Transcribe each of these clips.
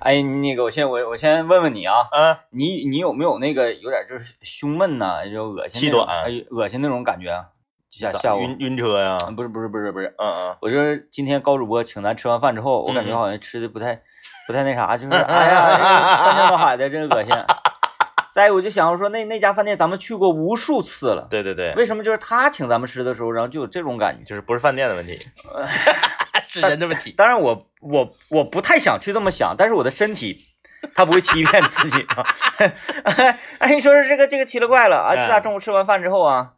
哎，那个我先我我先问问你啊，嗯，你你有没有那个有点就是胸闷呐、就恶心气短哎，恶心那种感觉啊？下咋下午晕晕车呀？嗯不是不是不是不是，嗯嗯，我就是今天高主播请咱吃完饭之后，我感觉嗯好像吃的不太不太那啥，就是 哎呀，这个翻江倒海的，真恶心。再一个我就想我说那那家饭店咱们去过无数次了，对对对，为什么就是他请咱们吃的时候，然后就有这种感觉？就是不是饭店的问题，是人的问题。当然我我我不太想去这么想，但是我的身体。他不会欺骗自己啊！哎，你说说这个这个奇了怪了啊！自打中午吃完饭之后啊，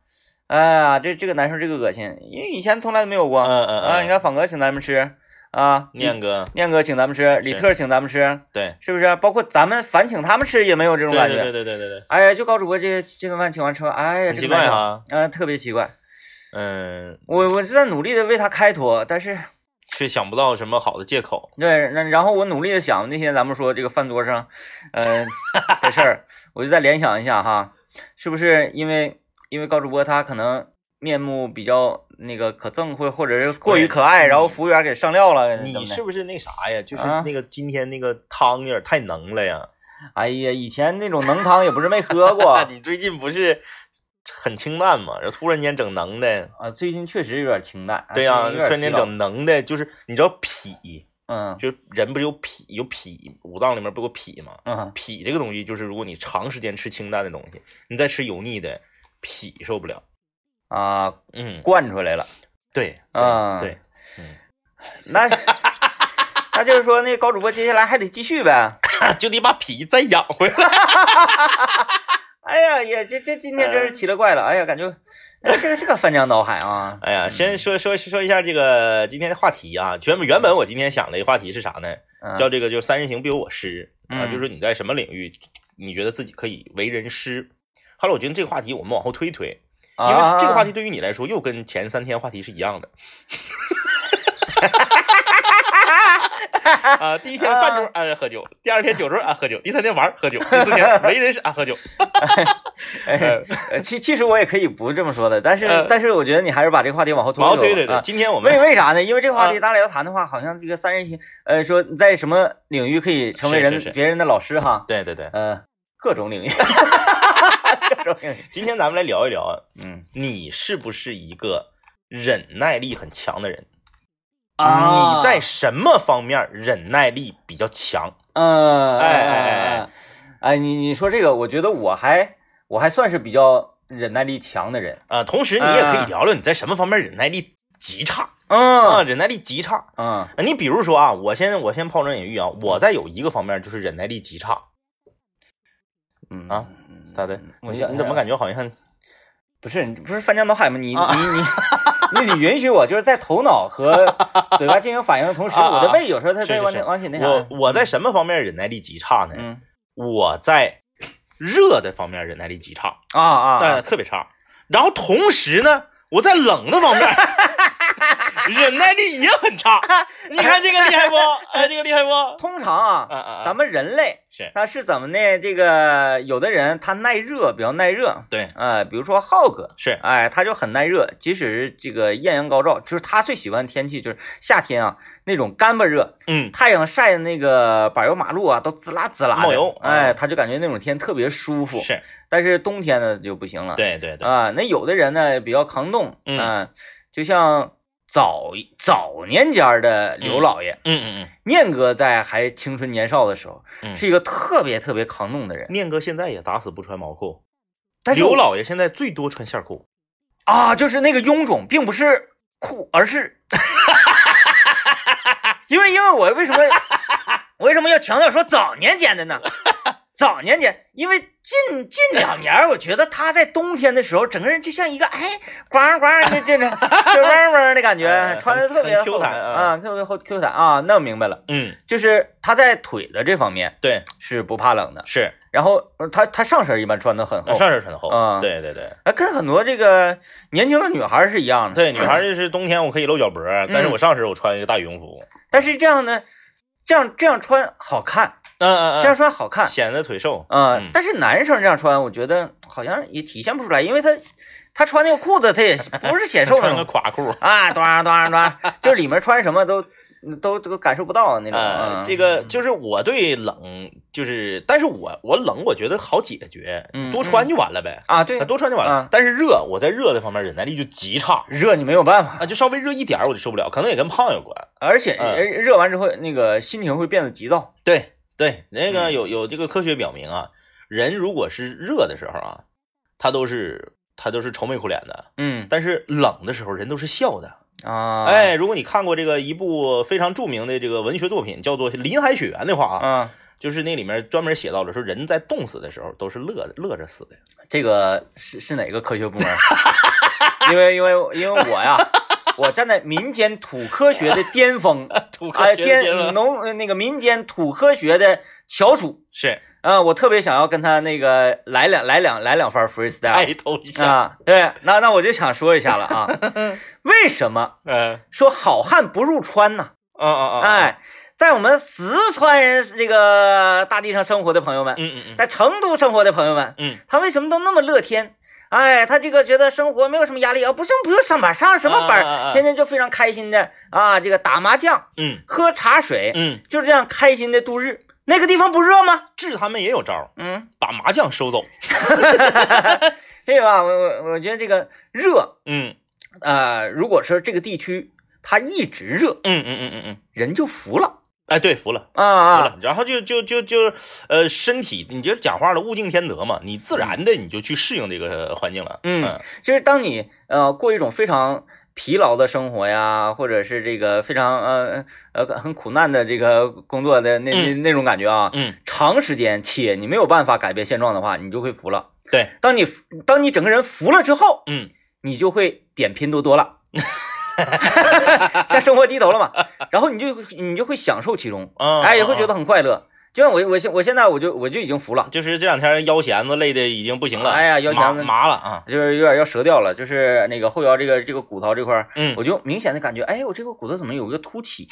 哎呀，这这个难受，这个恶心，因为以前从来都没有过。嗯嗯啊，你嗯，看仿哥请咱们吃啊，念哥，念哥请咱们吃，李特请咱们吃，对，是不是？包括咱们反请他们吃也没有这种感觉。对对对对对对，哎呀，就高主播这这顿饭请完吃完，哎呀，奇怪哈。啊，特别奇怪。嗯，我我是在努力的为他开脱，但是却想不到什么好的借口。对，那然后我努力的想那天咱们说这个饭桌上，呃的事儿，我就再联想一下哈，是不是因为因为高主播他可能面目比较那个可憎，或或者是过于可爱，然后服务员给上料了，你是不是那啥呀？就是啊那个今天那个汤有点太浓了呀。哎呀，以前那种浓汤也不是没喝过 你最近不是很清淡嘛？然后突然间整能的，啊，最近确实有点清淡。啊对呀、突然间整能的，就是你知道脾，嗯就人不是有脾有脾，五脏里面不有脾吗？嗯，脾这个东西，就是如果你长时间吃清淡的东西，你再吃油腻的，脾受不了。啊，嗯，惯出来了。对，嗯对，那那就是说，那高主播接下来还得继续呗。就得把脾再养回来。哎呀，也这这今天真是奇了怪了。哎呀，感觉哎这个这个翻江倒海啊。哎呀，先说说说一下这个今天的话题啊。原本原本我今天想的一个话题是啥呢？嗯叫这个就三人行必有我师啊，嗯就是说你在什么领域，你觉得自己可以为人师。后来我觉得这个话题我们往后推推，因为这个话题对于你来说又跟前三天话题是一样的。啊，第一天饭桌啊喝酒，第二天酒桌啊喝酒，第三天玩儿喝酒，第四天没人是啊喝酒。哎，呃其其实我也可以不这么说的，但是、呃但是我觉得你还是把这个话题往后推往后推推对，啊今天我们为为啥呢？因为这个话题啊咱俩要谈的话，好像这个三人行，呃，说在什么领域可以成为人别人的老师哈，对对对，呃，各种领域，各种领域，今天咱们来聊一聊啊，嗯你是不是一个忍耐力很强的人？啊你在什么方面忍耐力比较强？嗯，哎哎哎。哎你你说这个，我觉得我还我还算是比较忍耐力强的人，啊、同时你也可以啊聊聊你在什么方面忍耐力极差？啊，嗯忍耐力极差。嗯。啊你比如说啊，我先我先抛砖引玉啊，我在有一个方面就是忍耐力极差，嗯啊，咋的？我想你你怎么感觉好像不是不是翻江倒海吗？你啊你你你得允许我，就是在头脑和 嘴巴进行反应的同时，我的胃有时候它在往往起那啥。我我在什么方面忍耐力极差呢？嗯我在热的方面忍耐力极差，啊啊但特别差。然后同时呢，我在冷的方面 忍耐力也很差。你看这个厉害不？哎，这个厉害不？通常啊！咱们人类是他是怎么呢？这个有的人他耐热，比较耐热，对呃，比如说浩哥，是哎，他就很耐热，即使这个艳阳高照，就是他最喜欢的天气就是夏天啊，那种干巴热，嗯太阳晒的那个柏油马路啊，都滋啦滋啦的冒油哎，嗯他就感觉那种天特别舒服。是，但是冬天呢就不行了。对对对，啊，那有的人呢比较抗冻，嗯啊就像早早年间儿的刘老爷，嗯嗯嗯念哥在还青春年少的时候，嗯是一个特别特别抗冻的人嗯，。念哥现在也打死不穿毛裤，但是刘老爷现在最多穿线裤。啊，就是那个臃肿，并不是裤，而是，因为因为我为什么我为什么要强调说早年间的呢？早年间，因为近近两年，我觉得他在冬天的时候，整个人就像一个哎呱呱的这这这嗡嗡的感觉哎，穿的特别 Q 厚弹啊啊，特别厚 Q 弹啊。那我明白了，嗯，就是他在腿的这方面对，是不怕冷的，是然后呃他他上身一般穿的很厚，上身穿的厚。啊对对对哎，跟很多这个年轻的女孩是一样的。对，女孩就是冬天我可以露脚脖，但是嗯我上身我穿一个大羽绒服。但是这样呢，这样这样穿好看，嗯嗯这样穿好看，显得腿瘦。嗯嗯，但是男生这样穿，我觉得好像也体现不出来，因为他他穿那个裤子，他也 不是显瘦那穿个种垮裤。啊，端端端，就是里面穿什么都都都感受不到那种。这个就是我对冷，就是，但是我我冷，我觉得好解决，嗯多穿就完了呗，啊，对，多穿就完了啊。但是热，我在热的方面忍耐力就极差热你没有办法，啊，就稍微热一点儿我就受不了，可能也跟胖有关。而且热完之后那个心情会变得急躁。对对，那个嗯有有这个科学表明啊，人如果是热的时候啊，他都是他都是愁眉苦脸的，嗯但是冷的时候人都是笑的。啊，哎，如果你看过这个一部非常著名的这个文学作品，叫做《林海雪原》的话啊，啊，就是那里面专门写到了说，人在冻死的时候都是乐乐着死的。这个是是哪个科学部门？因为因为因为我呀，我站在民间土科学的巅峰，土哎，天巅农呃那个民间土科学的翘楚是啊，我特别想要跟他那个来两来两来两番 freestyle 一下，啊，对，那那我就想说一下了啊，为什么嗯说好汉不入川呢？啊啊啊，哎，在我们四川人这个大地上生活的朋友们，嗯嗯嗯在成都生活的朋友们，嗯，他为什么都那么乐天？哎，他这个觉得生活没有什么压力啊，不行不用上班，上什么班，天天就非常开心的啊，这个打麻将、嗯喝茶水，嗯，就这样开心的度日。那个地方不热吗？治他们也有招儿，嗯，把麻将收走。对吧？我我我觉得这个热，嗯呃，如果说这个地区它一直热，嗯嗯嗯嗯嗯，人就服了哎，对，服了。啊啊服了，然后就就就就呃，身体，你就讲话了，物竞天择嘛，你自然的你就去适应这个环境了。嗯就是当你呃过一种非常疲劳的生活呀，或者是这个非常呃呃很苦难的这个工作的那那那种感觉啊，嗯，长时间且你没有办法改变现状的话，你就会服了。对，当你当你整个人服了之后，嗯你就会点拼多多了。向生活低头了嘛，然后你就你就会享受其中，嗯，哎，也会觉得得很快乐。就像我我现我现在我就我就已经服了，就是这两天腰弦子累的已经不行了，哎呀腰弦子麻麻了啊。就是有点要折掉了，就是那个后腰这个这个骨头这块，嗯，我就明显的感觉，哎，我这个骨头怎么有一个凸起？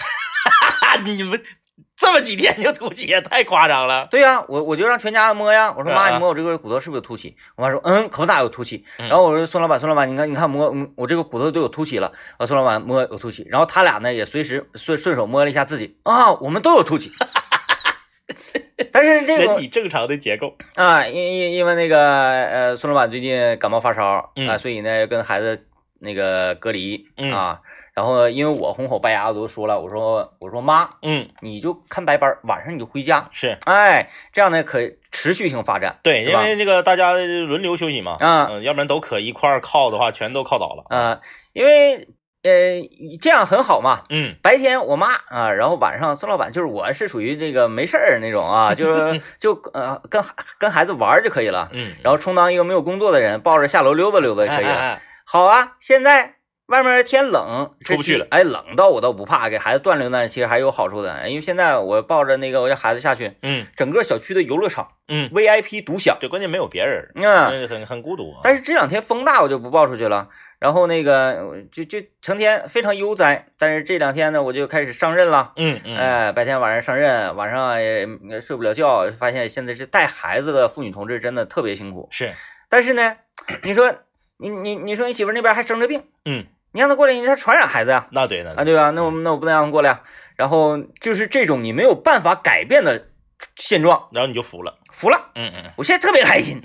你们 这么几天就凸起，也太夸张了。对呀、我我就让全家摸呀，我说妈，你摸我这个骨头是不是有凸起？我妈说，嗯，可大有凸起。嗯然后我说孙老板，孙老板，你看你看摸，嗯我这个骨头都有凸起了。啊，孙老板摸有凸起，然后他俩呢也随时顺顺手摸了一下自己，啊，我们都有凸起。但是这人个体正常的结构。啊，因因因为那个呃，孙老板最近感冒发烧啊，嗯所以呢跟孩子那个隔离嗯啊。然后因为我红口白牙，我都说了，我说我说妈，嗯，你就看白班，晚上你就回家，是哎，这样呢可持续性发展。对，因为这个大家轮流休息嘛，啊嗯，要不然都可一块儿靠的话，全都靠倒了。啊、因为呃这样很好嘛。嗯白天我妈啊，然后晚上孙老板就是我是属于这个没事儿那种啊，就是 就呃跟跟孩子玩儿就可以了，嗯，然后充当一个没有工作的人，抱着下楼溜达溜达就可以了。哎哎哎好啊，现在外面天冷，出不去了哎，冷到我倒不怕，给孩子锻炼锻炼，其实还有好处的。因为现在我抱着那个我家孩子下去，嗯整个小区的游乐场嗯，VIP 独享。对，关键没有别人，嗯，嗯，很很孤独啊。但是这两天风大，我就不抱出去了。然后那个就就成天非常悠哉。但是这两天呢，我就开始上任了。嗯嗯，哎，白天晚上上任，晚上也也睡不了觉，发现现在是带孩子的妇女同志真的特别辛苦。是，但是呢，你说你你你说你媳妇那边还生着病，嗯，你让他过来，你他传染孩子呀、那对那啊，对吧？那我那我不能让他过来啊。然后就是这种你没有办法改变的现状，然后你就服了。服了。嗯嗯，我现在特别开心。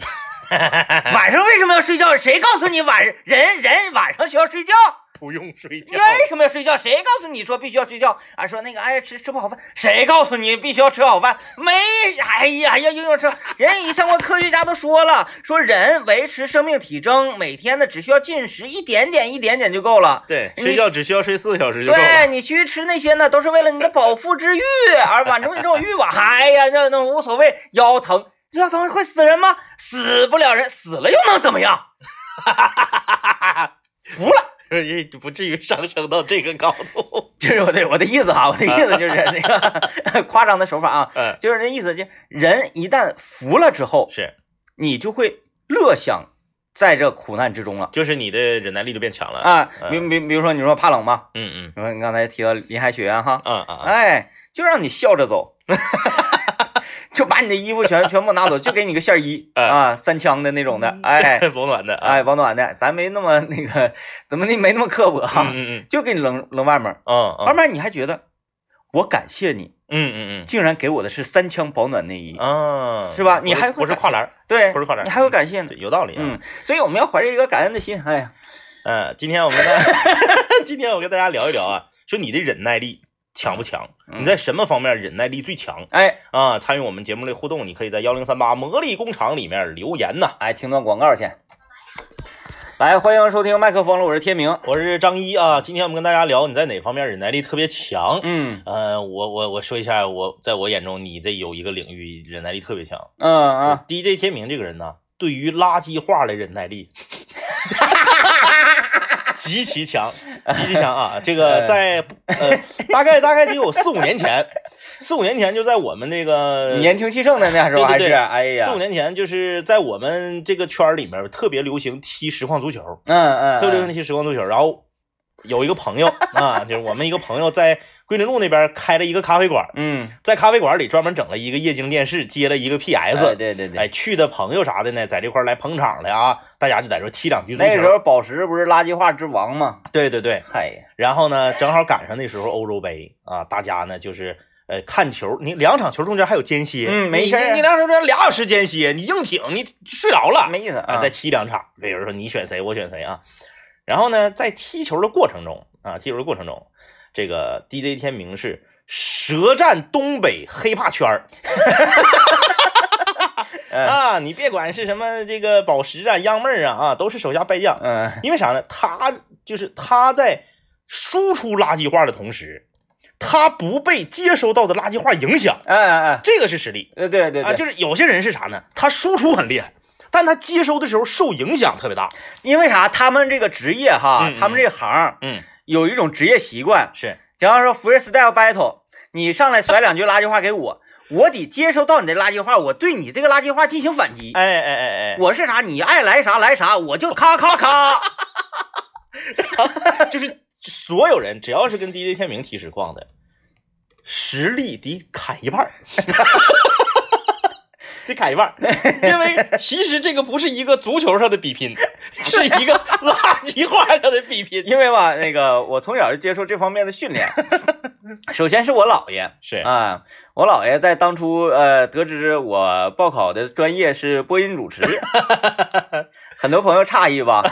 晚上为什么要睡觉？谁告诉你晚上人人晚上需要睡觉？不用睡觉。为什么要睡觉？谁告诉你说必须要睡觉？啊，说那个哎呀吃吃不好饭，谁告诉你必须要吃好饭？没，哎呀要要吃。人与相关科学家都说了，说人维持生命体征，每天呢只需要进食一点点一点点就够了。对，睡觉只需要睡四个小时就够了对了。你去吃那些呢，都是为了你的饱腹之欲而满足你这种欲望。哎呀，那那无所谓，腰疼，腰疼会死人吗？死不了人，死了又能怎么样？服了。也不至于上升到这个高度。就是我的我的意思哈，我的意思就是那个 夸张的手法啊，嗯，就是那意思，就人一旦服了之后，是，你就会乐享在这苦难之中了就是你的忍耐力就变强了。啊。嗯比比比如说你说怕冷吗？嗯嗯你说你刚才提到林海雪原哈，嗯嗯嗯，哎，就让你笑着走，就把你的衣服全 全部拿走，就给你个线衣哎啊，三枪的那种的，哎 保暖的啊。哎，保暖的，咱没那么那个，怎么的没那么刻薄哈，嗯嗯就给你扔扔外面，嗯嗯外面你还觉得我感谢你，嗯嗯嗯竟然给我的是三枪保暖内衣，嗯，啊，是吧你还会不是跨栏，对，不是跨栏你还会感谢呢，。有道理啊。嗯，所以我们要怀着一个感恩的心。哎呀，嗯，今天我们呢，今天我跟大家聊一聊啊，说你的忍耐力强不强？嗯你在什么方面忍耐力最强哎啊？参与我们节目的互动，你可以在幺零三八魔力工厂里面留言呐。哎，听段广告去。来，欢迎收听麦克风了，我是天明。我是张一啊，今天我们跟大家聊你在哪方面忍耐力特别强。嗯呃，我我我说一下，我在我眼中你这有一个领域忍耐力特别强。嗯嗯，DJ 天明这个人呢，对于垃圾话的忍耐力 极其强，极其强啊！这个在呃，大概大概得有四五年前，四五年前就在我们那个年轻气盛的那时候还是，对对对哎呀，四五年前，就是在我们这个圈儿里面特别流行踢实况足球，嗯嗯，特别流行踢实况足球。然后有一个朋友 啊，就是我们一个朋友在桂林路那边开了一个咖啡馆，嗯，在咖啡馆里专门整了一个液晶电视，接了一个 PS，哎对对对，哎，去的朋友啥的呢，在这块儿来捧场的啊，大家就在这踢两局足球。那时候宝石不是垃圾话之王吗？对对对，嗨，然后呢，正好赶上那时候欧洲杯啊，大家呢就是呃看球，你两场球中间还有间歇，嗯没事儿你你两场中间俩小时间歇，你硬挺，你睡着了没意思啊，再踢两场，比如说你选谁，我选谁啊。然后呢，在踢球的过程中啊，踢球的过程中，这个 DJ 天明是舌战东北黑怕圈儿。嗯啊，你别管是什么这个宝石啊、央妹儿啊，啊，都是手下败将。嗯因为啥呢？他就是他在输出垃圾话的同时，他不被接收到的垃圾话影响，哎哎哎，这个是实力对对对啊。就是有些人是啥呢？他输出很厉害，但他接收的时候受影响特别大。因为啥？他们这个职业哈嗯，他们这行嗯，有一种职业习惯，是假如说 freestyle battle，你上来甩两句垃圾话给我，我得接收到你的垃圾话，我对你这个垃圾话进行反击。哎哎哎哎，我是啥？你爱来啥来啥，我就咔咔咔。就是所有人只要是跟 DJ 天明提实况的，实力得砍一半儿。得砍一半，因为其实这个不是一个足球上的比拼，是一个垃圾话上的比拼。因为吧，那个我从小就接受这方面的训练。首先是我姥爷是啊，我姥爷在当初呃得知我报考的专业是播音主持，很多朋友诧异吧？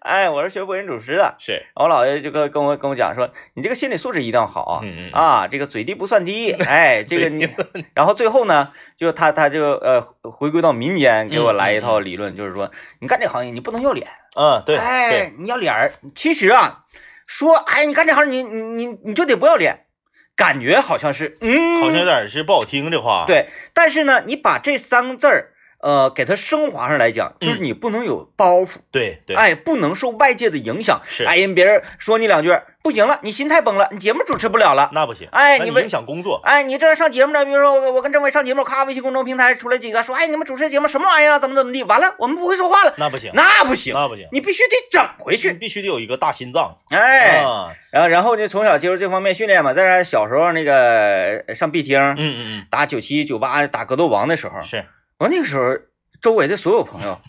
哎，我是学播音主持的，是，我姥爷就跟跟我跟我讲说，你这个心理素质一定要好啊，嗯嗯啊，这个嘴低不算低，哎，这个你，然后最后呢，就他他就呃回归到民间，给我来一套理论，就是说你干这行业你不能要脸，嗯，对哎，，你要脸儿。其实啊，说哎你干这行你你你你就得不要脸，感觉好像是嗯，好像有点是不好听的话。，对，但是呢，你把这三个字儿。呃，给它升华上来讲，就是嗯你不能有包袱，对对，哎，不能受外界的影响。是哎，人别人说你两句，不行了，你心态崩了，你节目主持不了了。那不行，哎你们影响工作。哎，你这上节目呢，比如说我我跟政委上节目，咔，微信公众平台出来几个说，哎，你们主持节目什么玩意儿啊？怎么怎么地？完了，我们不会说话了，那不行，那不行，那不行，你必须得整回你去。必须得有一个大心脏。哎，啊，然后然后就从小接受这方面训练嘛，再加上小时候那个呃上 B 厅嗯嗯嗯打九七九八打格斗王的时候嗯，，是，我那个时候周围的所有朋友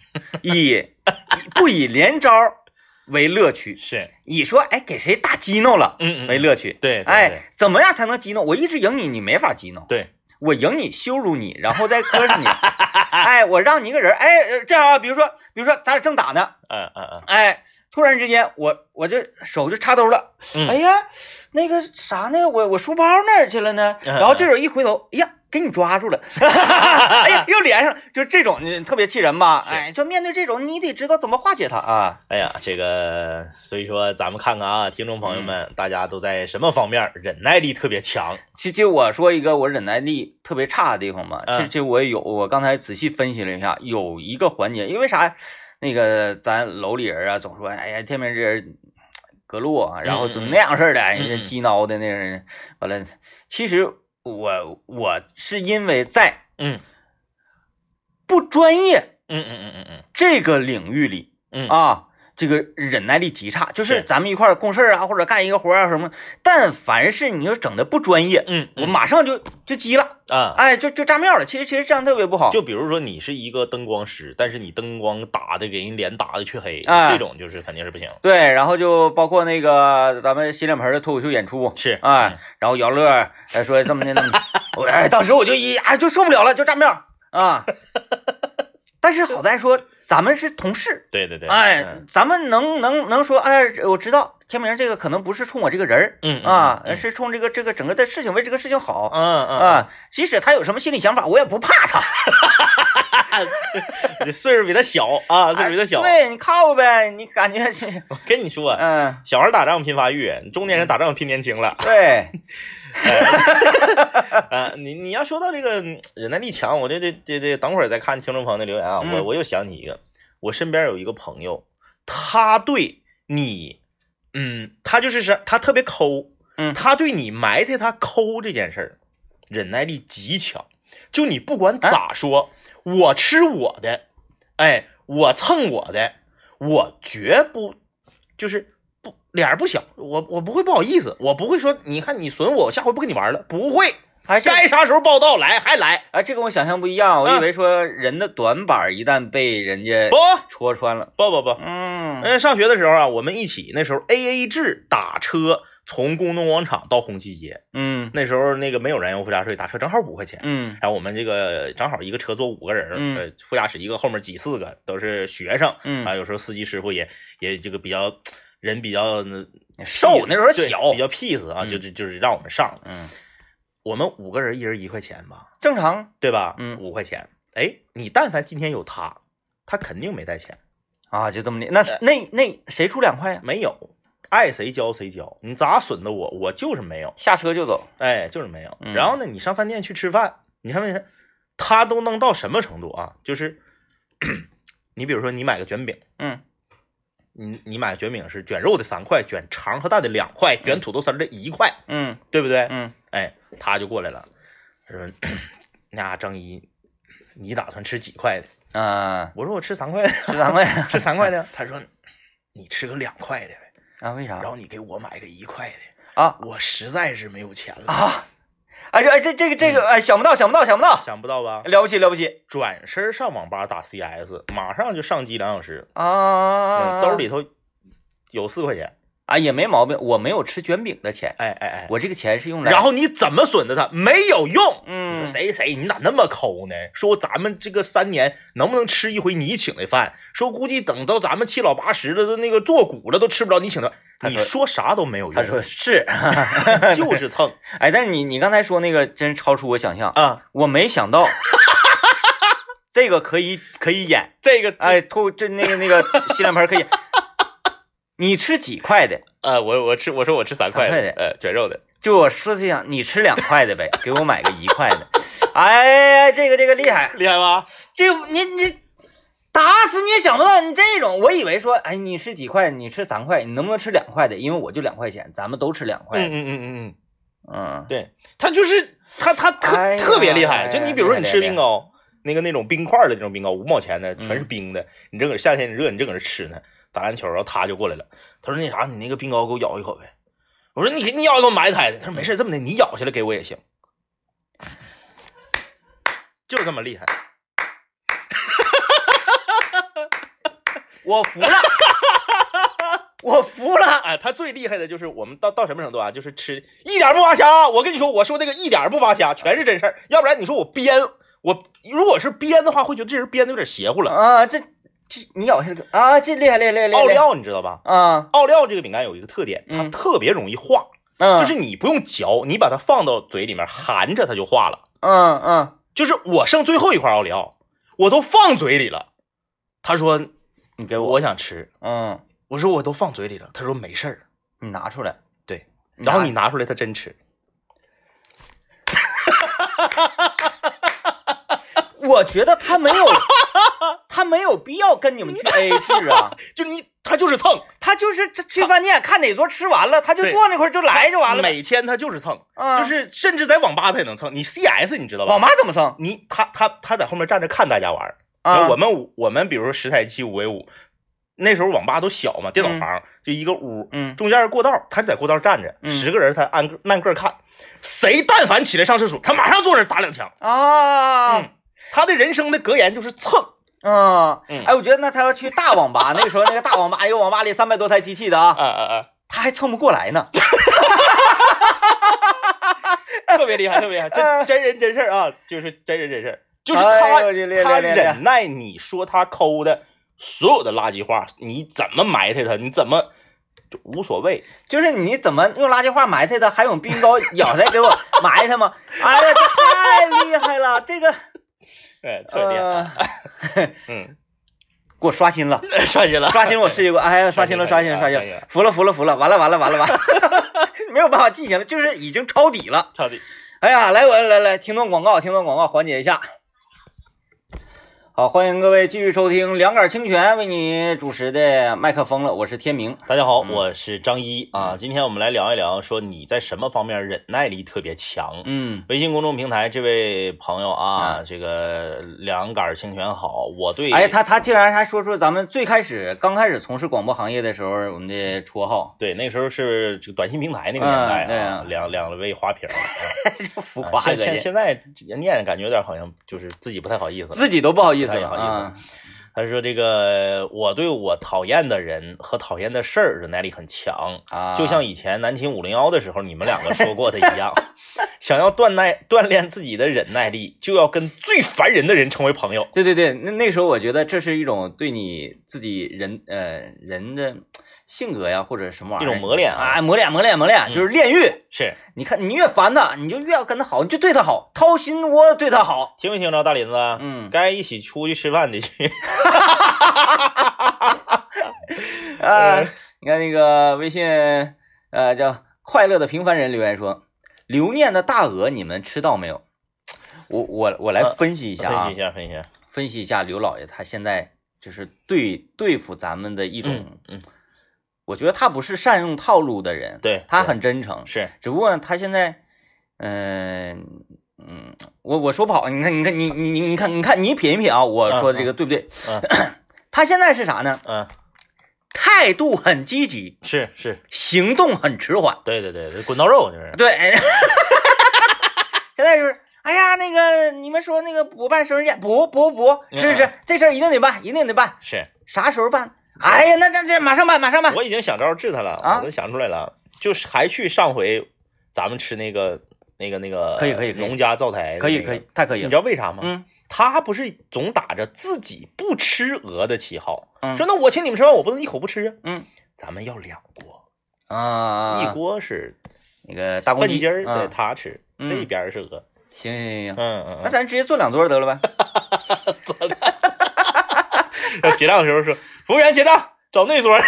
以以不以连招为乐趣，是，以说哎给谁打激怒了嗯嗯，为乐趣。对，对对哎，怎么样才能激怒？我一直赢你，你没法激怒。对，我赢你，羞辱你，然后再磕碜你。哎，我让你一个人，哎，呃这样啊，比如说，比如说咱俩正打呢，嗯嗯嗯哎，突然之间我我这手就插兜了，嗯哎呀，那个啥呢？我我书包哪儿去了呢？嗯然后这时候一回头，哎呀，给你抓住了，哎呀，又连上了，就这种你特别气人吧？是哎，就面对这种，你得知道怎么化解它啊。哎呀，这个，所以说咱们看看啊，听众朋友嗯们，大家都在什么方面忍耐力特别强？其实我说一个我忍耐力特别差的地方吧，嗯其实其实我也有，我刚才仔细分析了一下，有一个环节，因为啥？那个咱楼里人啊，总说，哎呀，天明这人隔路啊，然后就那样式儿的，嗯人家鸡挠的那人，完了，其实我我是因为在嗯。不专业嗯嗯嗯嗯嗯。这个领域里嗯。啊，这个忍耐力极差，就是是咱们一块儿共事啊，或者干一个活儿啊什么，但凡是你要整的不专业，嗯，我马上就就急了，啊，哎，就就炸庙了。其实其实这样特别不好。就比如说你是一个灯光师，但是你灯光打的给人脸打的黢黑，哎这种就是肯定是不行。对，然后就包括那个咱们洗脸盆的脱口秀演出，是，哎，然后姚乐哎说这么的那么的，我哎当时我就一哎就受不了了，就炸庙啊。但是好在说咱们是同事，对对对，哎嗯，咱们能能能说，哎，我知道天明这个可能不是冲我这个人儿嗯啊，嗯是冲这个这个整个的事情为这个事情好嗯嗯啊。即使他有什么心理想法，我也不怕他。嗯，岁数比他小啊，岁数比他小。对你靠呗，你感觉是 我跟你说，嗯，小孩打仗拼发育，中年人打仗拼年轻了。对，啊，你你要说到这个嗯忍耐力强，我这这这这等会儿再看听众朋友的留言啊，我嗯。我又想起一个，我身边有一个朋友，他对你，嗯，他就是是他特别抠，嗯。他对你埋汰他抠这件事儿，忍耐力极强，就你不管咋说，我吃我的，哎，我蹭我的，我绝不就是。不，脸儿不小，我我不会不好意思，我不会说，你看你损我，我下回不跟你玩了，不会，还，该啥时候报道来还来，哎，这跟我想象不一样，我以嗯为说人的短板一旦被人家不戳穿了，不不不，嗯嗯，上学的时候啊，我们一起那时候 A A 制打车从工农广场到红旗街，嗯那时候那个没有燃油附加税，打车正好五块钱。嗯然后我们这个正好一个车坐五个人，嗯呃，副驾驶一个，后面挤四个，都是学生，嗯啊，有时候司机师傅也也这个比较人比较瘦那时候小比较 peace 啊，嗯就就就是让我们上，嗯，我们五个人一人一块钱吧，正常对吧？嗯五块钱，哎，你但凡今天有他，他肯定没带钱，啊，就这么的。那那那谁出两块呀？没有，爱谁交谁交，你咋损的我，我就是没有，下车就走。哎，就是没有。嗯然后呢，你上饭店去吃饭，你上饭店，他都能到什么程度啊？就是，你比如说你买个卷饼，嗯你你买卷饼是卷肉的三块，卷肠和蛋的两块，卷土豆丝的一块，嗯对不对？嗯哎，他就过来了，他说：“那，张一，你打算吃几块的？”啊，我说：“我吃三块的，十三块吃三块的。”他说：“你吃个两块的呗，啊？为啥然后你给我买个一块的。啊我实在是没有钱了，啊？哎这哎这这个这个哎想不到想不到想不到，想不到吧？了不起了不起转身上网吧打 CS，马上就上机两小时，啊！嗯兜里头有四块钱。啊也没毛病，我没有吃卷饼的钱，哎哎哎，我这个钱是用来然后你怎么损的他没有用？你嗯说谁谁你咋那么抠呢？说咱们这个三年能不能吃一回你请的饭？说估计等到咱们七老八十了，都那个坐骨了，都吃不着你请的你说啥都没有用，他说是 就是蹭哎，但是你你刚才说那个真超出我想象，啊！我没想到 这个可以可以演，这个哎，吐这那个那个洗脸盆可以演。你吃几块的？呃，我我吃我说我吃三块的呃，卷肉的。就我说这样，你吃两块的呗，给我买个一块的。哎，这个这个厉害，厉害吧？这个你你打死你也想不到你这种，我以为说，哎，你吃几块？你吃三块，你能不能吃两块的？因为我就两块钱，咱们都吃两块的。嗯嗯嗯嗯嗯，嗯对他就是他他特、哎特别厉害。就你比如说你吃冰糕，那个那种冰块的那种冰糕，五毛钱的，嗯全是冰的，你正搁夏天热，你正搁这吃呢，打篮球，然后他就过来了，他说那啥，你那个冰糕给我咬一口呗。我说你给你咬一口埋汰的，他说没事，这么的，你咬下来给我也行，就这么厉害。我服了，我服了。哎，他最厉害的就是我们到到什么程度啊？就是吃一点不扒瞎。我跟你说，我说这个一点不扒瞎，全是真事儿。要不然你说我编，我如果是编的话，会觉得这人编的有点邪乎了。啊，这这你咬下来个啊，这厉害厉害厉害！奥利奥你知道吧？啊，奥利奥这个饼干有一个特点，它嗯特别容易化，嗯，就是你不用嚼，你把它放到嘴里面含着它就化了。嗯嗯，就是我剩最后一块奥利奥，我都放嘴里了。他说你给我，我想吃，嗯，我说我都放嘴里了。他说没事儿，你拿出来，对。然后你拿出来，他真吃。我觉得他没有，他没有必要跟你们去 AA 制啊，就你他就是蹭，他就是去饭店看哪桌吃完了，他就坐那块儿就来就完了。每天他就是蹭，啊就是甚至在网吧他也能蹭。你 CS 你知道吧？网吧怎么蹭？你他他他在后面站着看大家玩？我们我们比如说十台机五 v 五，那时候网吧都小嘛，电脑房、就一个屋，嗯。中间是过道，他就在过道站着，嗯。十个人他按个按个看，谁但凡起来上厕所，他马上坐那儿打两枪。啊。嗯，他的人生的格言就是蹭。嗯嗯哎，我觉得那他要去大网吧，那个时候那个大网吧，一个网吧里三百多台机器的啊，啊啊啊！他还蹭不过来呢。特别厉害，特别厉害，呃真真人真事儿啊，就是真人真事儿，就是哎他他忍耐你说他抠的所有的垃圾话，你怎么埋汰他，你怎么就无所谓。就是你怎么用垃圾话埋汰他，还用避孕膏咬下来给我埋汰吗？哎呀，这太厉害了，这个哎，特别厉害，呃，嗯，给我刷新了，刷新了，刷新我世界观，哎呀，刷新了，刷新了，刷新了，服了，服了，服了，完了，完了，完了，完了，没有办法进行了，就是已经抄底了。抄底。哎呀，来我来来，听段广告，听段广告，缓解一下。好，欢迎各位继续收听两杆清泉为你主持的麦克风了，我是天明。大家好，嗯我是张一啊。今天我们来聊一聊，说你在什么方面忍耐力特别强？嗯微信公众平台这位朋友啊，这个两杆清泉好，我对哎，他他竟然还说出咱们最开始刚开始从事广播行业的时候，我们的绰号，对那时候是这个短信平台那个年代啊啊，两两位花瓶。浮啊夸，现现现在念感觉有点好像就是自己不太好意思了。自己都不好意思了啊。他说这个我对我讨厌的人和讨厌的事儿忍耐力很强，啊，就像以前南秦五零幺的时候你们两个说过的一样，想要锻耐锻炼自己的忍耐力，就要跟最烦人的人成为朋友。对对对，那那时候我觉得这是一种对你自己人呃人的性格呀，或者什么玩意儿一种磨练啊啊，磨练磨练磨练，嗯就是炼狱。是你看你越烦他，你就越要跟他好，你就对他好，掏心窝对他好。听没听着，大林子？嗯该一起出去吃饭的去。啊 你看那个微信呃叫快乐的平凡人留言说，留念的大鹅你们吃到没有？我我我来呃分析一下啊分析一，下，分析一下。分析一下刘老爷他现在就是对对付咱们的一种，嗯嗯，我觉得他不是善用套路的人，对他很真诚，是只不过他现在，嗯、嗯，我我说不好，你看你看你你你你看你看你品一品啊，我说这个对不对？嗯 他现在是啥呢？嗯态度很积极，是是，行动很迟缓。对对对，这滚刀肉就是。对，现在就是，哎呀，那个你们说那个补办生日宴，补补补，是是嗯，这事儿一定得办，一定得办，是，啥时候办？哎呀，那那这马上办，马上办。我已经想招治他了，啊我都想出来了，就是还去上回咱们吃那个那个那个可以可以农家灶台那个可以可以，太可以了。你知道为啥吗？嗯他不是总打着自己不吃鹅的旗号，嗯说那我请你们吃饭，我不能一口不吃啊。嗯咱们要两锅，啊，一锅是那个大公鸡儿，对嗯他吃，嗯这一边儿是鹅。行行行行，嗯嗯那咱直接坐两桌得了呗。嗯。结账的时候说，服务员结账，找那桌。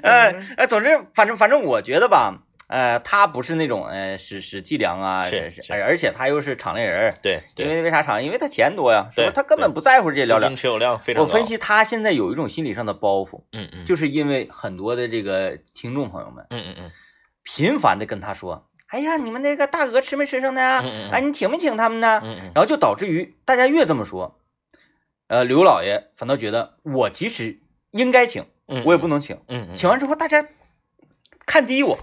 哎哎，总之，反正反正我觉得吧，呃，他不是那种呃使使伎俩啊，是是而而且他又是厂里人，对因，为为啥厂？因为他钱多呀，是吧？对他根本不在乎这些聊聊。持有量非常。我分，析他现在有一种心理上的包袱，嗯嗯，就是因为很多的这个听众朋友们嗯嗯嗯频繁的跟他说：“哎呀，你们那个大鹅吃没吃上呢？嗯嗯嗯哎，你请没请他们呢？”嗯嗯，然后就导致于大家越这么说，呃，刘老爷反倒觉得我其实应该请，嗯我也不能请。嗯嗯，请完之后，大家看低我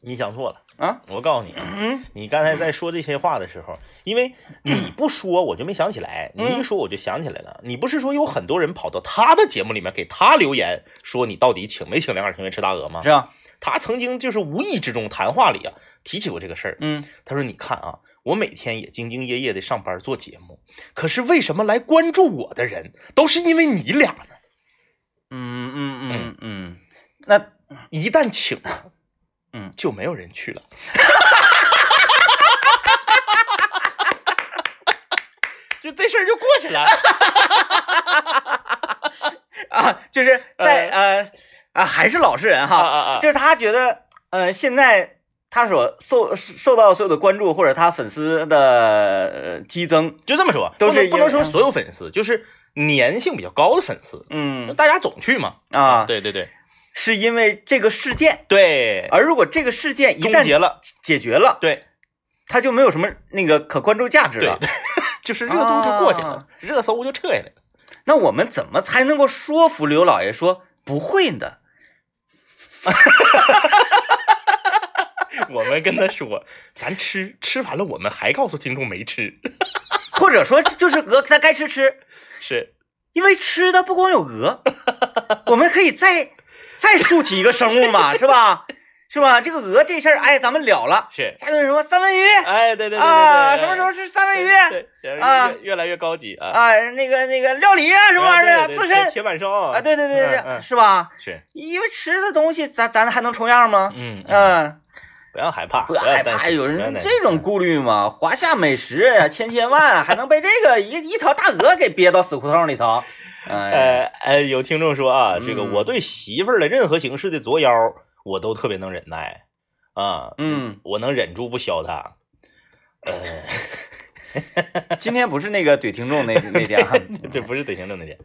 你想错了。啊，我告诉你，嗯你刚才在说这些话的时候，因为你不说，我就没想起来；嗯你一说，我就想起来了。你不是说有很多人跑到他的节目里面给他留言，说你到底请没请两杆清源吃大鹅吗是？啊？他曾经就是无意之中谈话里啊提起过这个事儿。嗯他说：“你看啊，我每天也兢兢业业的上班做节目，可是为什么来关注我的人都是因为你俩呢？嗯嗯嗯嗯，那一旦请了，嗯，就没有人去了。”就这事儿就过去了。啊，就是在呃啊，还是老实人啊哈，啊啊！就是他觉得呃，现在他所受受到所有的关注，或者他粉丝的呃激增，就这么说，不是因为能说所有粉丝，就是粘性比较高的粉丝，嗯。大家总去嘛。啊，对对对。是因为这个事件，对，而如果这个事件一旦终结了，解决了，对。他就没有什么那个可关注价值对。了。，就是热度就过去了啊，热搜就撤下来了。那我们怎么才能够说服刘老爷说不会的？我们跟他说，咱吃吃完了，我们还告诉听众没吃，或者说就是鹅，咱该吃吃，是因为吃的不光有鹅，我们可以再 再竖起一个生物嘛，是吧？是吧？这个鹅这事儿，哎，咱们了了。是，下顿什么三文鱼哎，对对对对啊？对什么时候吃三文鱼对，啊越越来越高级啊，啊？那个那个料理啊，什么玩意儿的刺身铁板烧啊？对对对对是吧？是，因为吃的东西，咱咱还能重样吗？嗯嗯，嗯，不要害怕，不要害怕，有人这种顾虑吗？华夏美食千千万，还能被这个一一条大鹅给憋到死胡同里头？哎，呃呃，有听众说啊，这个嗯我对媳妇儿的任何形式的作妖，我都特别能忍耐啊，嗯，我能忍住不削她。呃，今天不是那个怼听众那 那天啊，这不是怼听众那天，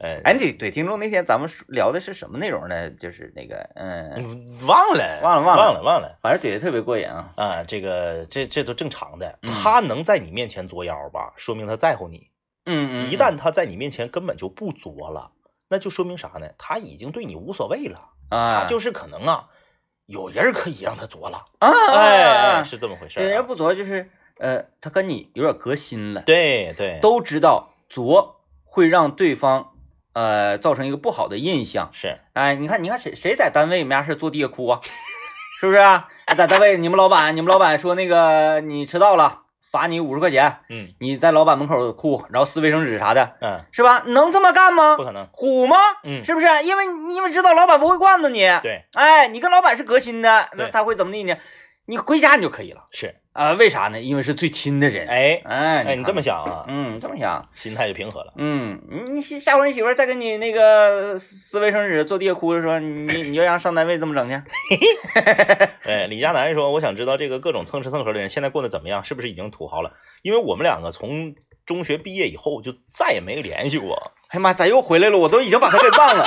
呃，哎，怼怼听众那天咱们聊的是什么内容呢？就是那个，嗯，嗯忘了，忘了忘了忘了，忘了反正怼的特别过瘾啊。啊！这个这这都正常的，嗯他能在你面前作妖吧，说明他在乎你。嗯嗯，一旦他在你面前根本就不作了，那就说明啥呢？他已经对你无所谓了，啊，他就是可能啊，有人可以让他作了，啊，是这么回事对，儿啊。人不作就是呃，他跟你有点隔心了，对对，都知道作会让对方呃造成一个不好的印象。是哎，你看，你看谁谁在单位没啥事坐地下哭啊？是不是啊？在单位，你们老板，你们老板说那个你迟到了，罚你五十块钱，嗯你在老板门口哭，然后撕卫生纸啥的，嗯，是吧？能这么干吗不？可能，虎吗？嗯，是不是？因为你因为知道老板不会惯着你，对，哎，你跟老板是隔心的，那他会怎么地呢？你回家你就可以了是，啊、为啥呢？因为是最亲的人。哎哎哎，你这么想，啊，嗯，这么想，心态就平和了。嗯，你你下回你媳妇再跟你那个撕卫生纸、坐地下哭的时候，你你就让上单位这么整去？哎，李佳楠说，我想知道这个各种蹭吃蹭喝的人现在过得怎么样，是不是已经土豪了？因为我们两个从中学毕业以后就再也没联系过。哎呀妈，咋又回来了？我都已经把他给忘了，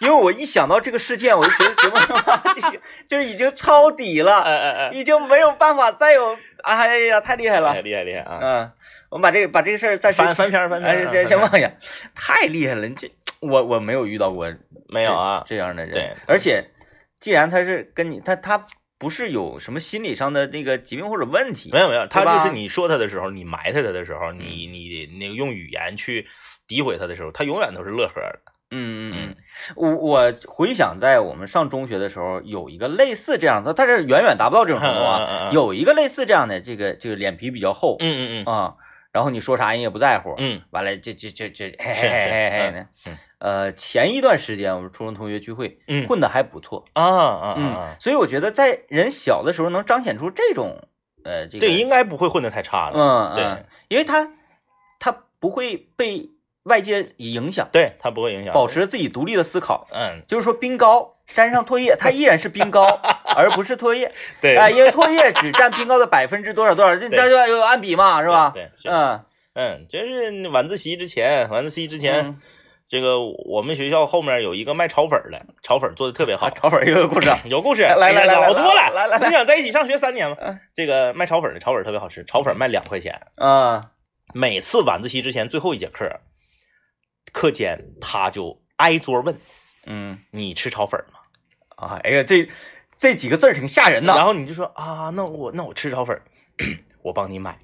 因为我一想到这个事件，我就觉得节目 就就是已经抄底了，哎哎哎，已经没有办法再有，哎呀，太厉害了哎，。厉害厉害啊！嗯，我们把这个把这个事儿再去翻翻篇儿翻篇儿先先翻忘下，太厉害了！你这我我没有遇到过没有啊这这样的人，对而且既然他是跟你他他不是有什么心理上的那个疾病或者问题，没有没有，他就是你说他的时候，你埋汰他的时候，你你那个用语言去诋毁他的时候，他永远都是乐呵的。嗯嗯嗯，我我回想在我们上中学的时候，有一个类似这样的，但是远远达不到这种程度嗯嗯嗯啊，嗯。有一个类似这样的，这个这个脸皮比较厚嗯嗯嗯。啊，然后你说啥人也不在乎，嗯。完了这这这这嘿是嘿嘿嘿嘿呃，前一段时间我们初中同学聚会，嗯。混的还不错，啊啊嗯啊！，所以我觉得在人小的时候能彰显出这种呃这个这应该不会混的太差的。对嗯。对，因为他他不会被外界影响，对，他不会影响。保持自己独立的思考。嗯，就是说，冰糕沾上唾液，它依然是冰糕，而不是唾液。对，哎，因为唾液只占冰糕的百分之多少多少，这对这就有按比嘛，是吧？对，嗯，嗯，就是晚自习之前，晚自习之前，嗯这个我们学校后面有一个卖炒粉儿的，炒粉儿做的特别好啊。炒粉有个故事。有故事，来来来来老多了。来来来你想在一起上学三年吗嗯？这个卖炒粉儿的炒粉儿特别好吃，炒粉儿卖两块钱。啊，每次晚自习之前最后一节课，课间他就挨桌问嗯你吃炒粉吗？啊，哎呀，这这几个字儿挺吓人的。然后你就说啊，那我那我吃炒粉，我帮你买，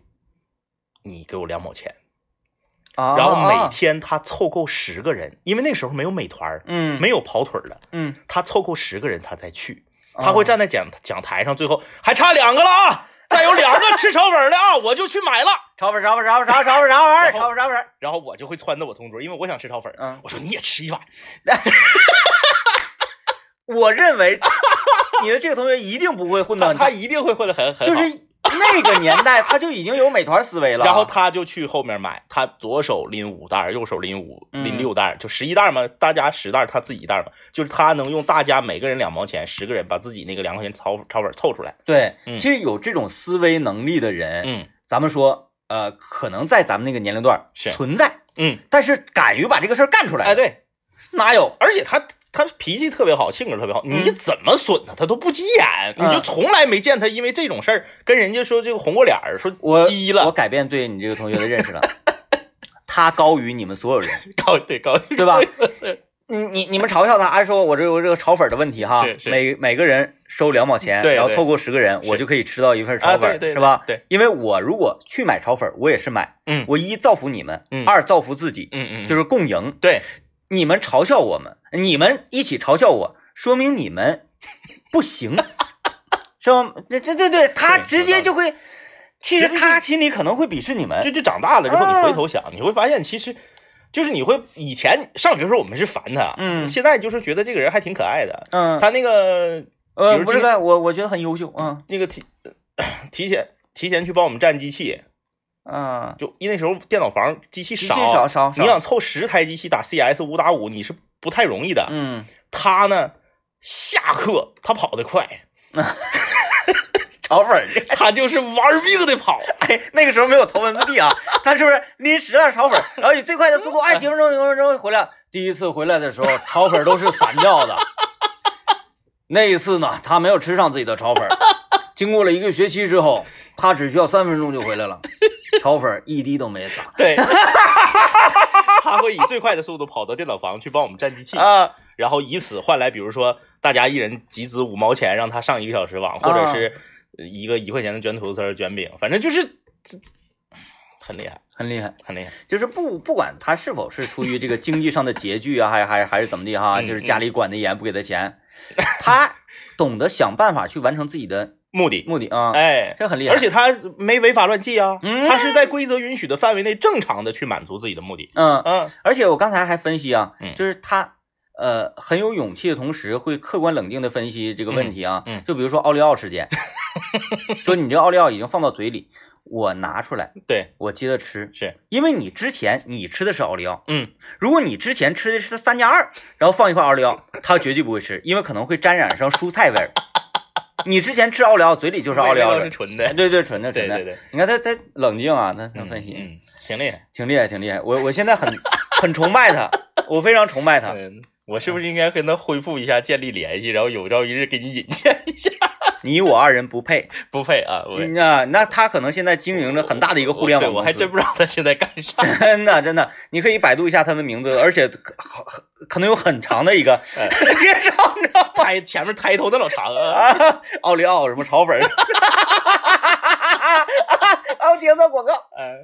你给我两毛钱。啊，然后每啊天他凑够十个人，因为那时候没有美团，嗯没有跑腿儿的，嗯，他凑够十个人他再去，啊他会站在讲讲台上，最后还差两个了啊，再有两个吃炒粉的啊，我就去买了。炒粉炒粉炒粉炒粉炒粉炒粉然后炒粉炒粉，然后我就会撺掇我同桌，因为我想吃炒粉，嗯，我说你也吃一碗，我认为你的这个同学一定不会混到他一定会混得很很好就是 那个年代他就已经有美团思维了，然后他就去后面买，他左手拎五袋，右手拎五嗯拎六袋，就十一袋嘛，大家十袋，他自己一袋嘛，就是他能用大家每个人两毛钱，十个人把自己那个两块钱炒炒粉凑出来。对，嗯其实有这种思维能力的人，嗯咱们说，呃，可能在咱们那个年龄段是存在，嗯，但是敢于把这个事儿干出来，哎，，对，哪有？而且他他脾气特别好，性格特别好，你怎么损他，他都不急眼，嗯你就从来没见他因为这种事儿跟人家说这个红过脸儿，说我急了。我改变对你这个同学的认识了。他高于你们所有人，高对高对吧？你你你们嘲笑他，还说我这我这个炒粉的问题哈是，是。每每个人收两毛钱，然后凑够十个人，我就可以吃到一份炒粉，啊对对对是吧？对，因为我如果去买炒粉，我也是买，嗯。我一造福你们，嗯。二造福自己，嗯嗯，就是是共赢。对你们嘲笑我们，你们一起嘲笑我，说明你们不行，是吧？对对对对，他直接就会，其实他心里可能会鄙视你们就，就长大了之后，啊你回头想，你会发现其实。就是你会以前上学的时候我们是烦他，嗯现在就是觉得这个人还挺可爱的。嗯，他那个呃，比如今不是个我，我觉得很优秀，嗯那个提 提前提前去帮我们占机器，嗯，就因为那时候电脑房机器少，少少少，你想凑十台机器打 CS 五打五，你是不太容易的。嗯，他呢，下课他跑得快，炒粉儿，他就是玩命的跑。哎，那个时候没有头文字 D 啊，他是不是拎十袋炒粉儿，然后以最快的速度，哎，几分钟几分钟回来。第一次回来的时候，炒粉儿都是散掉的。那一次呢，他没有吃上自己的炒粉。经过了一个学期之后，他只需要三分钟就回来了，炒粉一滴都没撒。对，他会以最快的速度跑到电脑房去帮我们占机器，啊，然后以此换来，比如说大家一人集资五毛钱，让他上一个小时网，或者啊是一个一块钱的卷土豆丝、卷饼，反正就是这很厉害，很厉害。很厉害。就是不不管他是否是出于这个经济上的拮据啊，还还还是怎么地哈，嗯就是家里管的严，不给他钱，他懂得想办法去完成自己的目的，目的啊，哎，这很厉害。而且他没违法乱纪啊，嗯他是在规则允许的范围内正常的去满足自己的目的。嗯，嗯，而且我刚才还分析啊，嗯就是他呃很有勇气的同时，会客观冷静的分析这个问题啊。就比如说奥利奥事件，说你这个奥利奥已经放到嘴里，我拿出来，对，我接着吃，是，因为你之前你吃的是奥利奥，嗯，如果你之前吃的是三加二，然后放一块奥利奥，他绝对不会吃，因为可能会沾染上蔬菜味儿。你之前吃奥利奥，嘴里就是奥利奥纯的。对对，纯的纯的。对对对，你看他他冷静啊，他能分析，嗯，挺厉害。挺厉害，挺厉害。我我现在很很崇拜他，我非常崇拜他。嗯，我是不是应该跟他恢复一下建立联系，然后有朝一日给你引荐一下？你我二人不配，不配啊，那。嗯啊，那他可能现在经营着很大的一个互联网公司，我还真不知道他现在干啥。真的真的，你可以百度一下他的名字，而且可可可能有很长的一个哎介绍，你知道吗？抬前面抬头那老长啊，啊，奥利奥什么炒粉我接到广告。哎，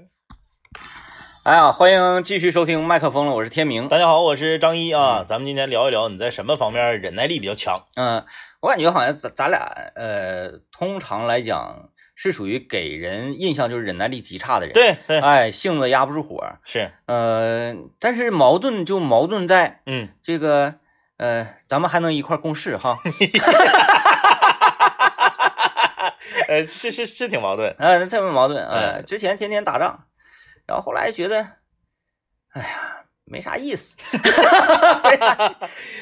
哎呀，欢迎继续收听麦克风了，我是天明。大家好，我是张一啊，咱们今天聊一聊你在什么方面忍耐力比较强？嗯，我感觉好像咱咱俩呃，通常来讲是属于给人印象就是忍耐力极差的人。，对对，哎，性子压不住火。是，呃，但是矛盾就矛盾在嗯，这个呃，咱们还能一块儿共事哈。呃，是是是挺矛盾。啊，特别矛盾啊、嗯之前天天打仗，然后后来觉得，哎呀，没啥意思，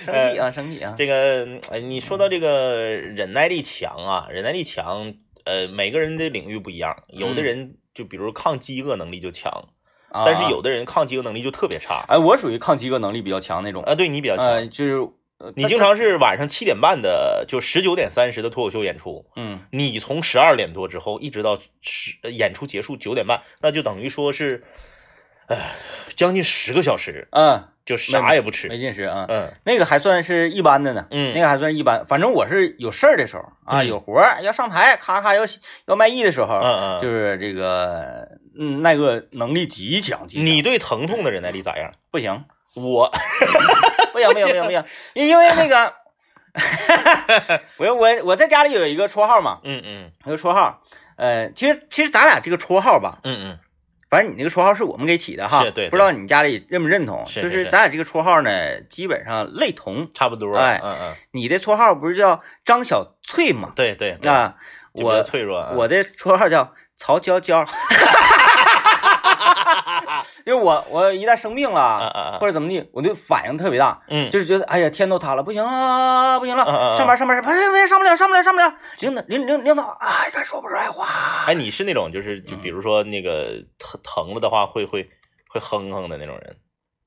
生气啊，生气啊。这个，呃，你说到这个忍耐力强啊，忍耐力强，呃，每个人的领域不一样，有的嗯。人就比如抗饥饿能力就强，啊。但是有的人抗饥饿能力就特别差。哎，我属于抗饥饿能力比较强那种，啊，对你比较强，呃，就是呃你经常是晚上七点半的，就十九点三十的脱口秀演出，嗯你从十二点多之后一直到十呃演出结束九点半，那就等于说是，呃，将近十个小时，嗯，就啥也不吃。没进食啊。嗯那个还算是一般的呢，嗯那个还算一般。反正我是有事儿的时候啊，嗯有活儿要上台，咔咔要要卖艺的时候，嗯嗯，就是这个嗯耐饿能力极强，极强。你对疼痛的忍耐力咋样？不行，我 不行不行不行不行，因因为那个，我我我在家里有一个绰号嘛，嗯嗯有个绰号，呃，其实其实咱俩这个绰号吧，嗯嗯反正你那个绰号是我们给起的哈，是对对不知道你家里认不认同？是就是咱俩这个绰号呢，基本上类同。差不多。哎嗯嗯，你的绰号不是叫张小翠吗？对对，对啊，我脆弱啊。我的绰号叫曹娇娇，因为我我一旦生病啊了或者怎么地，我就反应特别大，嗯，就是觉得哎呀天都塌了，不行啊，不行了，嗯嗯嗯。上班上班，哎呀，上不了上不了上不了，领导领领领导，哎，他说不出来话，哎，你是那种就是就嗯。比如说那个疼疼了的话会会会哼哼的那种人。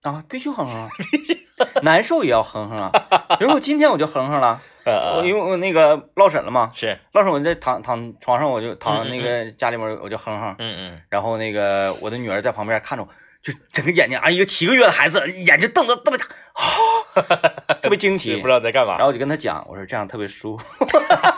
啊，必须哼哼啊，难受也要哼哼啊，比如我今天我就哼哼了，呃我因为我那个落枕了嘛，是，落枕我在躺躺床上我就躺那个家里面我就哼哼，嗯嗯然后那个我的女儿在旁边看着我，就整个眼睛啊，一个七个月的孩子眼睛瞪得特别大，啊，特别惊奇 不知。道在干嘛。然后我就跟他讲，我说这样特别舒服。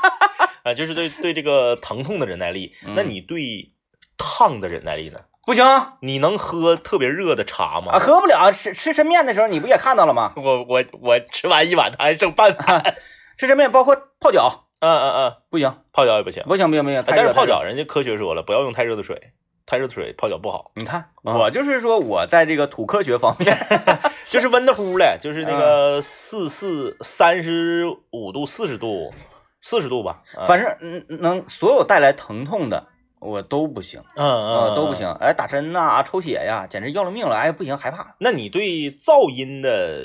啊，就是对对这个疼痛的忍耐力。那嗯你对烫的忍耐力呢？不行啊，你能喝特别热的茶吗？啊喝不了。吃吃抻面的时候，你不也看到了吗？我我我吃完一碗，它还剩半碗。吃抻面包括泡脚，嗯嗯嗯，不行，泡脚也不行。不行，不行，不行。但是泡脚，人家科学说了，不要用太热的水，太热的水泡脚不好。你看，啊我就是说我在这个土科学方面，就是温的乎的，就是那嗯个四四三十五度、四十度、四十度吧。啊反正嗯能所有带来疼痛的我都不行嗯嗯都不。行。哎，打针呐、抽血呀，简直要了命了。哎，不行，害怕，那你对噪音的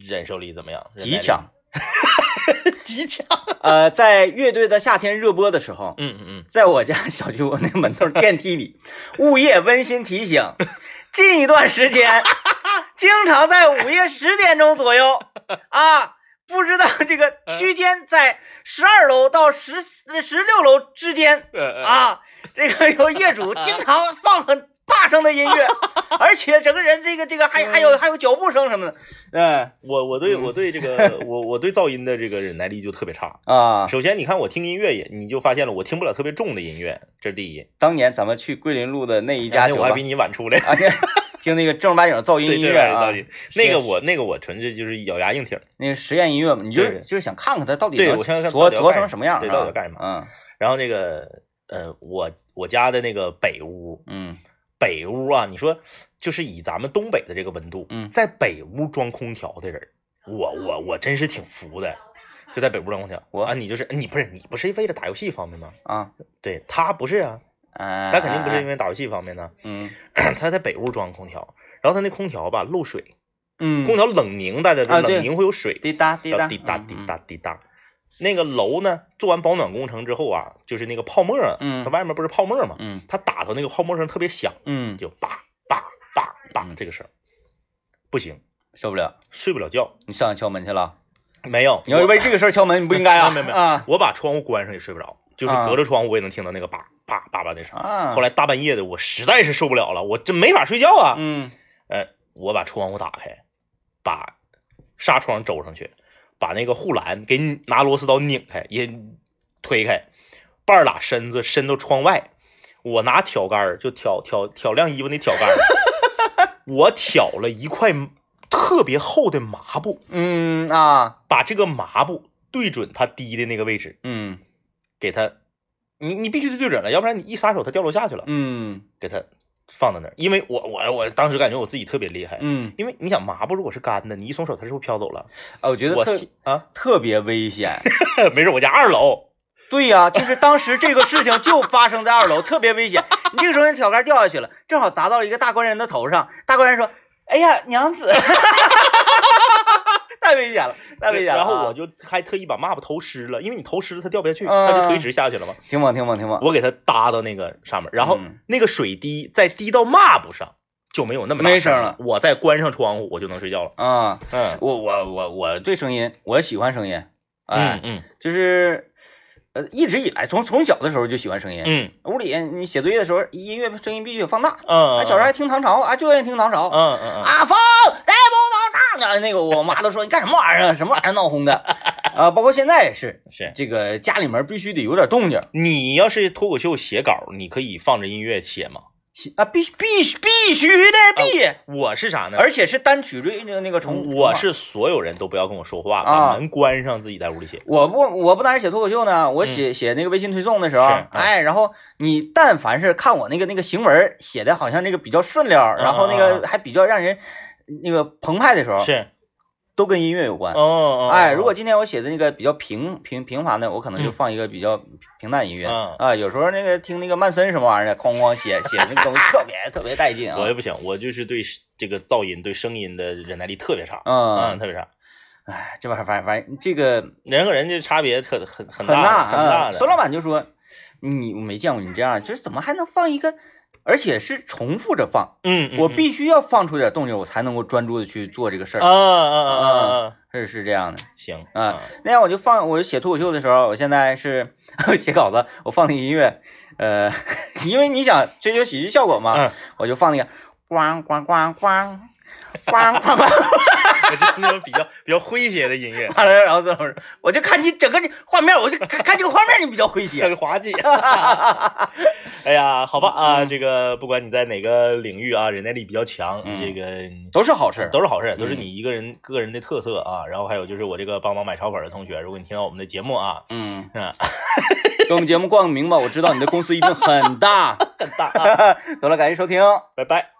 忍受力怎么样？极强。极强。呃，在乐队的夏天热播的时候，嗯嗯在我家小区我那个门头电梯里，物业温馨提醒：近一段时间，经常在午夜十点钟左右 啊，不知道这个区间在十二楼到十十六楼之间嗯，啊，这个有业主经常放很大声的音乐，而且整个人这个这个还还有还有脚步声什么的，嗯。我我对嗯。我对这个 我我对噪音的这个忍耐力就特别差。啊，首先，你看我听音乐也，你就发现了我听不了特别重的音乐，这是第一。当年咱们去桂林路的那一家酒吧我还比，你晚出来。啊，听那个正儿八经的噪音音乐啊。那个我那个我纯粹就是咬牙硬挺。那个实验音乐嘛，你就是就是想看看它到底对我想想琢琢成什么样，对啊到底要干什么。嗯。然后那个呃，我我家的那个北屋，嗯北屋啊，你说就是以咱们东北的这个温度，嗯在北屋装空调的人，我我我真是挺服的，就在北屋装空调。我啊，你就是你不是你不是为了打游戏方便吗？啊，对他不是啊，哎，他肯定不是因为为打游戏方便呢，嗯 他在北屋装空调，然后他那空调吧漏水，嗯，空调冷凝，大家冷凝会有水，滴答滴答滴答嗯滴答滴答。那个楼呢，做完保暖工程之后啊，就是那个泡沫啊，嗯它外面不是泡沫吗？嗯它打到那个泡沫上特别响，嗯，就叭叭叭叭嗯这个声，不行，受不了，睡不了觉。你上去敲门去了？没有，你要为这个事儿敲门，你不应该啊，没有没有啊我把窗户关上也睡不着，就是啊隔着窗户我也能听到那个叭叭叭叭的声后来大半夜的，我实在是受不了了，我这没法睡觉啊。嗯呃，我把窗户打开，把纱窗周上去，把那个护栏给你拿螺丝刀拧开，也推开，半拉身子伸到窗外，我拿挑杆儿就挑挑挑晾衣服那挑杆儿，我挑了一块特别厚的麻布，嗯啊把这个麻布对准他滴的那个位置，嗯给他，你你必须得对准了，要不然你一撒手他掉落下去了，嗯给它放在那儿，因为我我我当时感觉我自己特别厉害。嗯，因为你想麻布如果是干的，你一松手它是不是飘走了？啊，我觉得我特啊，特别危险。没事，我家二楼，对呀、就是当时这个事情就发生在二楼，特别危险。你这个时候你挑杆掉下去了，正好砸到了一个大官人的头上。大官人说：“哎呀，娘子，太危险了，太危险了啊。”然后我就还特意把抹布投湿了，因为你投湿了它掉不下去，嗯它就垂直下去了嘛。听吧，听吧，听吧。我给它搭到那个上面，然后嗯那个水滴再滴到抹布上，就没有那么没声了我再关上窗户，我就能睡觉了。啊，嗯我我我我对声音，我喜欢声音，哎，嗯就是呃，一直以来从从小的时候就喜欢声音。嗯屋里你写作业的时候，音乐声音必须得放大。嗯，啊，小时候还听唐朝啊，就愿意听唐朝。嗯嗯嗯啊，风来不能唱的，那个我妈都说你干什么玩意儿啊，什么玩意儿闹哄的，啊，包括现在也是，是。这个家里面必须得有点动静你要是脱口秀写稿，你可以放着音乐写吗？啊，必须必须必须的必，我是啥呢？而且是单曲追那个那个重，我是所有人都不要跟我说话，啊把门关上，自己在屋里写。我不我不单是写脱口秀呢，我写、写那个微信推送的时候哎，然后你但凡是看我那个那个行文写的好像那个比较顺溜，然后那个还比较让人那个澎湃的时候，是，都跟音乐有关。哦哦，哎，哦如果今天我写的那个比较平平平凡的，我可能就嗯放一个比较平淡音乐、嗯啊。有时候那个听那个曼森什么玩意儿的，哐哐写写那个东西特别特别带劲啊。我也不行，我就是对这个噪音、对声音的忍耐力特别差，嗯嗯，，特别差。哎，这玩意儿反正反正这个人和人这差别特很很很大很大啊。的。孙老板就说：“你我没见过你这样，就是怎么还能放一个，而且是重复着放？嗯，嗯，我嗯必须要放出点动静，我才能够专注的去做这个事啊儿。啊啊啊啊，是是这样的。行啊，那样我就放，我就写脱口秀的时候，我现在是 写稿子，我放那个音乐，呃，因为你想追求喜剧效果嘛，嗯我就放那个咣咣咣咣咣咣咣。我就是那种比较比较诙谐的音乐，完了，然后孙老师，我就看你整个这画面，我就看看这个画面，你比较诙谐。很滑稽。哎呀，好吧啊，嗯这个不管你在哪个领域啊，忍耐力比较强，嗯这个都是好事，都是好事，都是嗯你一个人个人的特色啊。然后还有就是我这个帮忙买炒粉的同学，如果你听到我们的节目啊，嗯，嗯，给我们节目冠个名吧，我知道你的公司一定很大。很大啊，得了，感谢收听。拜拜。